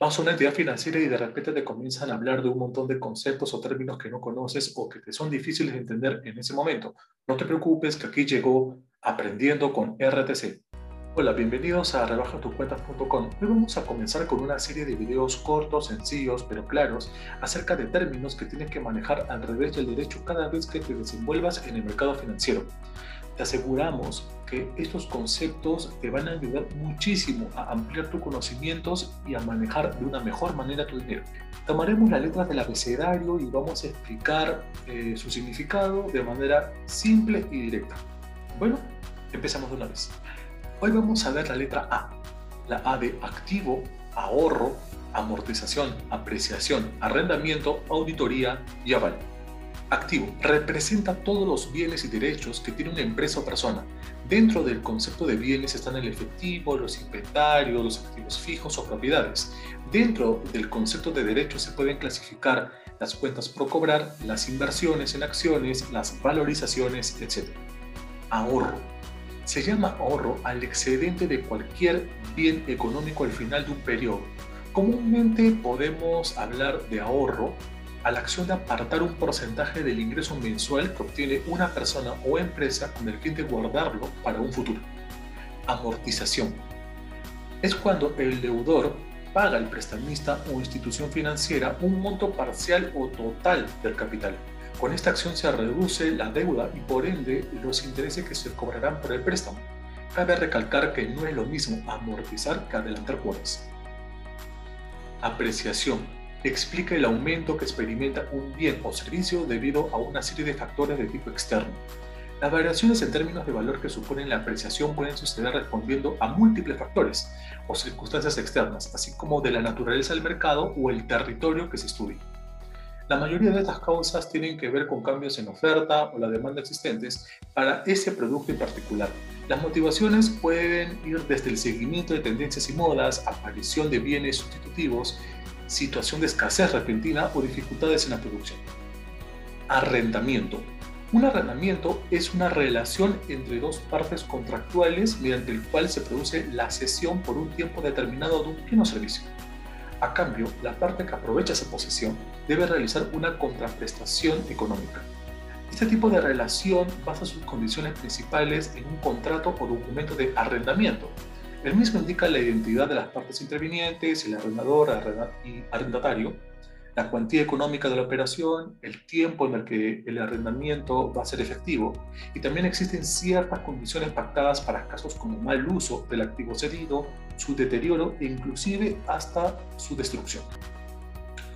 vas a una entidad financiera y de repente te comienzan a hablar de un montón de conceptos o términos que no conoces o que te son difíciles de entender en ese momento. No te preocupes que aquí llegó Aprendiendo con RTC. Hola, bienvenidos a rebajatucuentas.com. Hoy vamos a comenzar con una serie de videos cortos, sencillos, pero claros, acerca de términos que tienes que manejar al revés del derecho cada vez que te desenvuelvas en el mercado financiero. Te aseguramos que estos conceptos te van a ayudar muchísimo a ampliar tus conocimientos y a manejar de una mejor manera tu dinero. Tomaremos las letras del abecedario y vamos a explicar eh, su significado de manera simple y directa. Bueno, empezamos de una vez. Hoy vamos a ver la letra A. La A de activo, ahorro, amortización, apreciación, arrendamiento, auditoría y aval. Activo representa todos los bienes y derechos que tiene una empresa o persona. Dentro del concepto de bienes están el efectivo, los inventarios, los activos fijos o propiedades. Dentro del concepto de derechos se pueden clasificar las cuentas por cobrar, las inversiones en acciones, las valorizaciones, etc. Ahorro. Se llama ahorro al excedente de cualquier bien económico al final de un periodo. Comúnmente podemos hablar de ahorro a la acción de apartar un porcentaje del ingreso mensual que obtiene una persona o empresa con el fin de guardarlo para un futuro. Amortización. Es cuando el deudor paga al prestamista o institución financiera un monto parcial o total del capital. Con esta acción se reduce la deuda y por ende los intereses que se cobrarán por el préstamo. Cabe recalcar que no es lo mismo amortizar que adelantar cuotas. Apreciación explica el aumento que experimenta un bien o servicio debido a una serie de factores de tipo externo. Las variaciones en términos de valor que suponen la apreciación pueden suceder respondiendo a múltiples factores o circunstancias externas, así como de la naturaleza del mercado o el territorio que se estudia. La mayoría de estas causas tienen que ver con cambios en oferta o la demanda existentes para ese producto en particular. Las motivaciones pueden ir desde el seguimiento de tendencias y modas, aparición de bienes sustitutivos, situación de escasez repentina o dificultades en la producción. Arrendamiento. Un arrendamiento es una relación entre dos partes contractuales mediante el cual se produce la cesión por un tiempo determinado de un bien o servicio. A cambio, la parte que aprovecha esa posesión debe realizar una contraprestación económica. Este tipo de relación basa sus condiciones principales en un contrato o documento de arrendamiento, el mismo indica la identidad de las partes intervinientes, el arrendador y arrendatario, la cuantía económica de la operación, el tiempo en el que el arrendamiento va a ser efectivo y también existen ciertas condiciones pactadas para casos como mal uso del activo cedido, su deterioro e inclusive hasta su destrucción.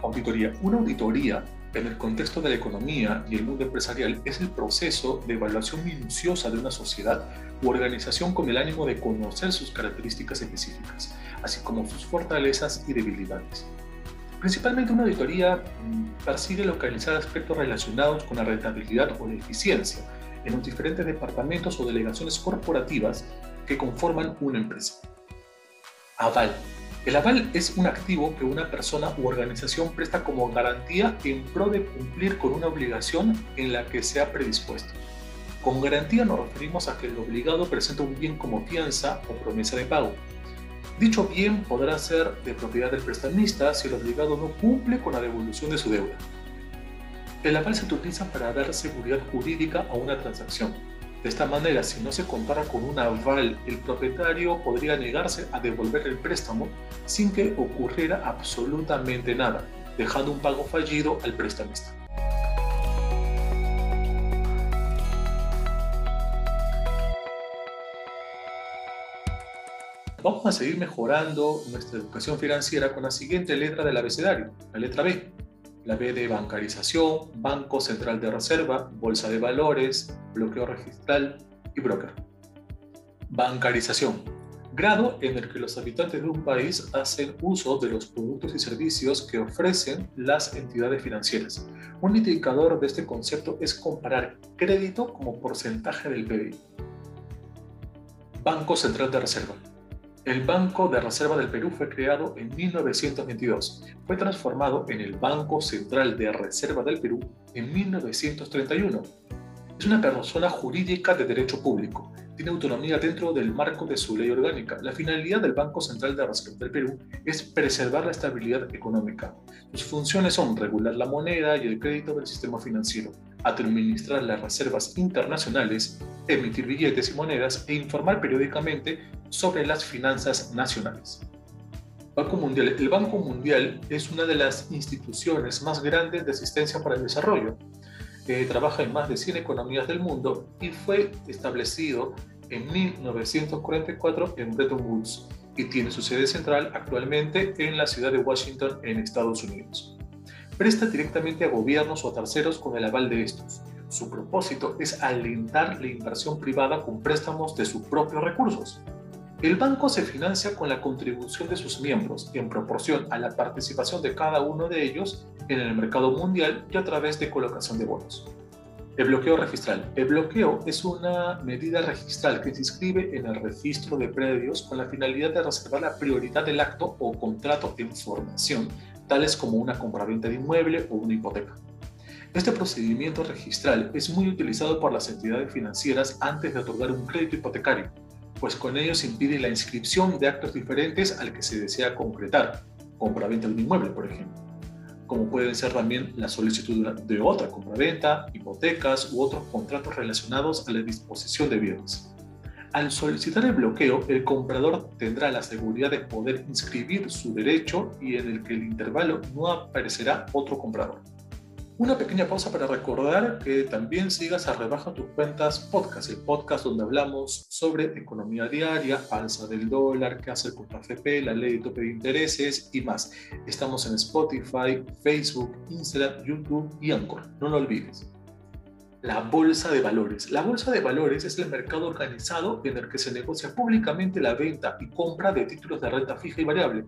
Auditoría. Una auditoría en el contexto de la economía y el mundo empresarial es el proceso de evaluación minuciosa de una sociedad u organización con el ánimo de conocer sus características específicas, así como sus fortalezas y debilidades. Principalmente una auditoría mm, persigue localizar aspectos relacionados con la rentabilidad o la eficiencia en los diferentes departamentos o delegaciones corporativas que conforman una empresa. Aval el aval es un activo que una persona u organización presta como garantía en pro de cumplir con una obligación en la que se ha predispuesto. Con garantía nos referimos a que el obligado presenta un bien como fianza o promesa de pago. Dicho bien podrá ser de propiedad del prestamista si el obligado no cumple con la devolución de su deuda. El aval se utiliza para dar seguridad jurídica a una transacción, de esta manera, si no se contara con un aval, el propietario podría negarse a devolver el préstamo sin que ocurriera absolutamente nada, dejando un pago fallido al prestamista. Vamos a seguir mejorando nuestra educación financiera con la siguiente letra del abecedario, la letra B, la B de bancarización, Banco Central de Reserva, Bolsa de Valores, bloqueo registral y broker. Bancarización. Grado en el que los habitantes de un país hacen uso de los productos y servicios que ofrecen las entidades financieras. Un indicador de este concepto es comparar crédito como porcentaje del PIB. Banco Central de Reserva el Banco de Reserva del Perú fue creado en 1922. Fue transformado en el Banco Central de Reserva del Perú en 1931. Es una persona jurídica de derecho público. tiene autonomía dentro del marco de su ley orgánica. La finalidad del Banco Central de Reserva del Perú es preservar la estabilidad económica. Sus funciones son regular la moneda y el crédito del sistema financiero, administrar las reservas internacionales, emitir billetes y monedas e informar periódicamente sobre las finanzas nacionales. Banco Mundial. El Banco Mundial es una de las instituciones más grandes de asistencia para el desarrollo que trabaja en más de 100 economías del mundo y fue establecido en 1944 en Bretton Woods y tiene su sede central actualmente en la ciudad de Washington en Estados Unidos. Presta directamente a gobiernos o terceros con el aval de estos. Su propósito es alentar la inversión privada con préstamos de sus propios recursos. El banco se financia con la contribución de sus miembros en proporción a la participación de cada uno de ellos en el mercado mundial y a través de colocación de bonos. El bloqueo registral. El bloqueo es una medida registral que se inscribe en el registro de predios con la finalidad de reservar la prioridad del acto o contrato en formación, tales como una compraventa de inmueble o una hipoteca. Este procedimiento registral es muy utilizado por las entidades financieras antes de otorgar un crédito hipotecario pues con ello se impide la inscripción de actos diferentes al que se desea concretar, compraventa de un inmueble, por ejemplo, como pueden ser también la solicitud de otra compraventa, hipotecas u otros contratos relacionados a la disposición de bienes. Al solicitar el bloqueo, el comprador tendrá la seguridad de poder inscribir su derecho y en el que el intervalo no aparecerá otro comprador. Una pequeña pausa para recordar que también sigas a Rebaja tus cuentas podcast, el podcast donde hablamos sobre economía diaria, alza del dólar, qué hacer con la FP, la ley de tope de intereses y más. Estamos en Spotify, Facebook, Instagram, YouTube y Anchor. No lo olvides. La bolsa de valores. La bolsa de valores es el mercado organizado en el que se negocia públicamente la venta y compra de títulos de renta fija y variable,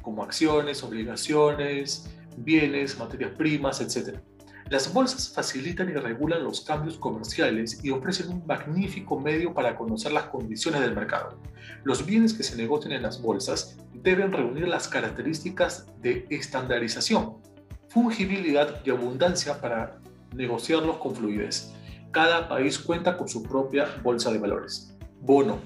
como acciones, obligaciones, bienes, materias primas, etc. Las bolsas facilitan y regulan los cambios comerciales y ofrecen un magnífico medio para conocer las condiciones del mercado. Los bienes que se negocian en las bolsas deben reunir las características de estandarización, fungibilidad y abundancia para negociarlos con fluidez. Cada país cuenta con su propia bolsa de valores. Bono.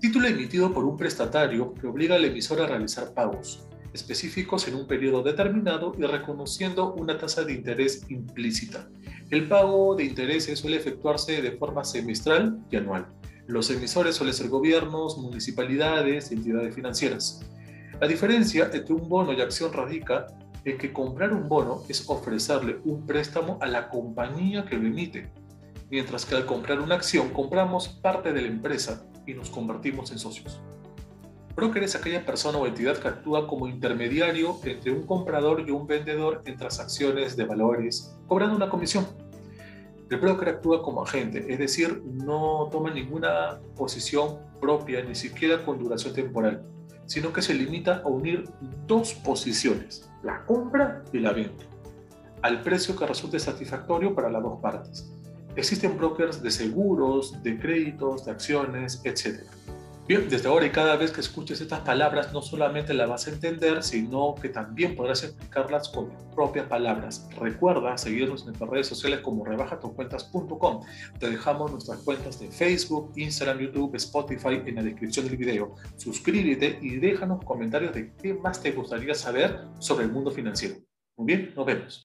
Título emitido por un prestatario que obliga al emisor a realizar pagos específicos en un periodo determinado y reconociendo una tasa de interés implícita. El pago de intereses suele efectuarse de forma semestral y anual. Los emisores suelen ser gobiernos, municipalidades entidades financieras. La diferencia entre un bono y acción radica en que comprar un bono es ofrecerle un préstamo a la compañía que lo emite, mientras que al comprar una acción compramos parte de la empresa y nos convertimos en socios. Broker es aquella persona o entidad que actúa como intermediario entre un comprador y un vendedor en transacciones de valores, cobrando una comisión. El broker actúa como agente, es decir, no toma ninguna posición propia, ni siquiera con duración temporal, sino que se limita a unir dos posiciones, la compra y la venta, al precio que resulte satisfactorio para las dos partes. Existen brokers de seguros, de créditos, de acciones, etc. Bien, desde ahora y cada vez que escuches estas palabras, no solamente las vas a entender, sino que también podrás explicarlas con tus propias palabras. Recuerda seguirnos en nuestras redes sociales como rebajatucuentas.com. Te dejamos nuestras cuentas de Facebook, Instagram, YouTube, Spotify en la descripción del video. Suscríbete y déjanos comentarios de qué más te gustaría saber sobre el mundo financiero. Muy bien, nos vemos.